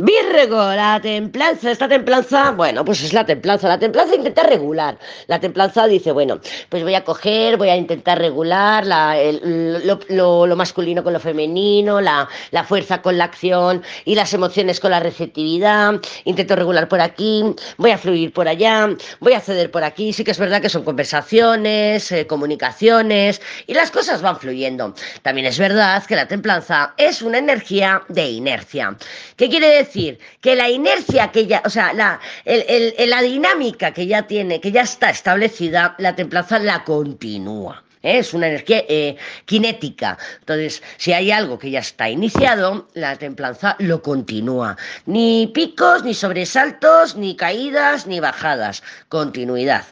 Be La templanza, esta templanza, bueno, pues es la templanza. La templanza intenta regular. La templanza dice, bueno, pues voy a coger, voy a intentar regular lo, masculino con lo femenino, la, la, fuerza con la acción y las emociones con la receptividad. Intento regular por aquí, voy a fluir por allá, voy a ceder por aquí. Sí que es verdad que son conversaciones, eh, comunicaciones y las cosas van fluyendo. También es verdad que la templanza es una energía de inercia. ¿Qué quiere decir? Que la inercia que ya, o sea, la, la dinámica que ya tiene, que ya está establecida, la templanza la continúa. Es una energía eh, cinética. Entonces, si hay algo que ya está iniciado, la templanza lo continúa. Ni picos, ni sobresaltos, ni caídas, ni bajadas. Continuidad.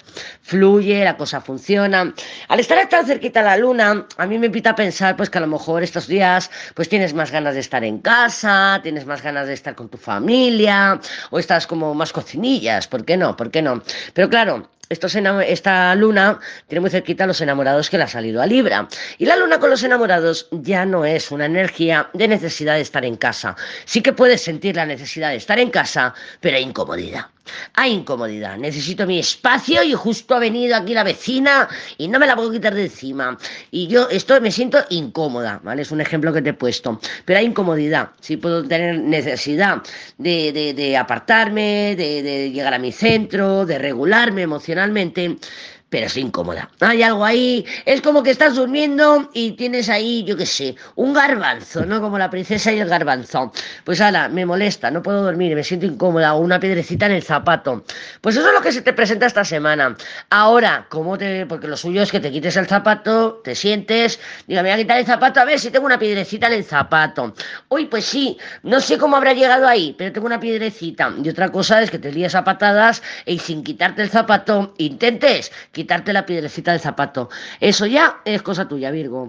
Fluye, la cosa funciona. Al estar tan cerquita a la luna, a mí me invita a pensar pues que a lo mejor estos días pues tienes más ganas de estar en casa, tienes más ganas de estar con tu familia, o estás como más cocinillas, ¿por qué no? ¿Por qué no? Pero claro, esta luna tiene muy cerquita a los enamorados que le ha salido a Libra. Y la luna con los enamorados ya no es una energía de necesidad de estar en casa. Sí que puedes sentir la necesidad de estar en casa, pero hay incomodidad. Hay incomodidad. Necesito mi espacio y justo ha venido aquí la vecina y no me la puedo quitar de encima. Y yo esto me siento incómoda, ¿vale? Es un ejemplo que te he puesto. Pero hay incomodidad. Sí puedo tener necesidad de, apartarme, de, de llegar a mi centro, de regularme emocionalmente pero es incómoda. Hay algo ahí, es como que estás durmiendo y tienes ahí, yo qué sé, un garbanzo, ¿no? Como la princesa y el garbanzo. Pues ahora, me molesta, no puedo dormir, me siento incómoda, o una piedrecita en el zapato. Pues eso es lo que se te presenta esta semana. Ahora, ¿cómo te...? Porque lo suyo es que te quites el zapato, te sientes, diga, me voy a quitar el zapato, a ver si tengo una piedrecita en el zapato. Uy, pues sí, no sé cómo habrá llegado ahí, pero tengo una piedrecita. Y otra cosa es que te líes a patadas y sin quitarte el zapato, intentes quitarte la piedrecita del zapato. Eso ya es cosa tuya, Virgo.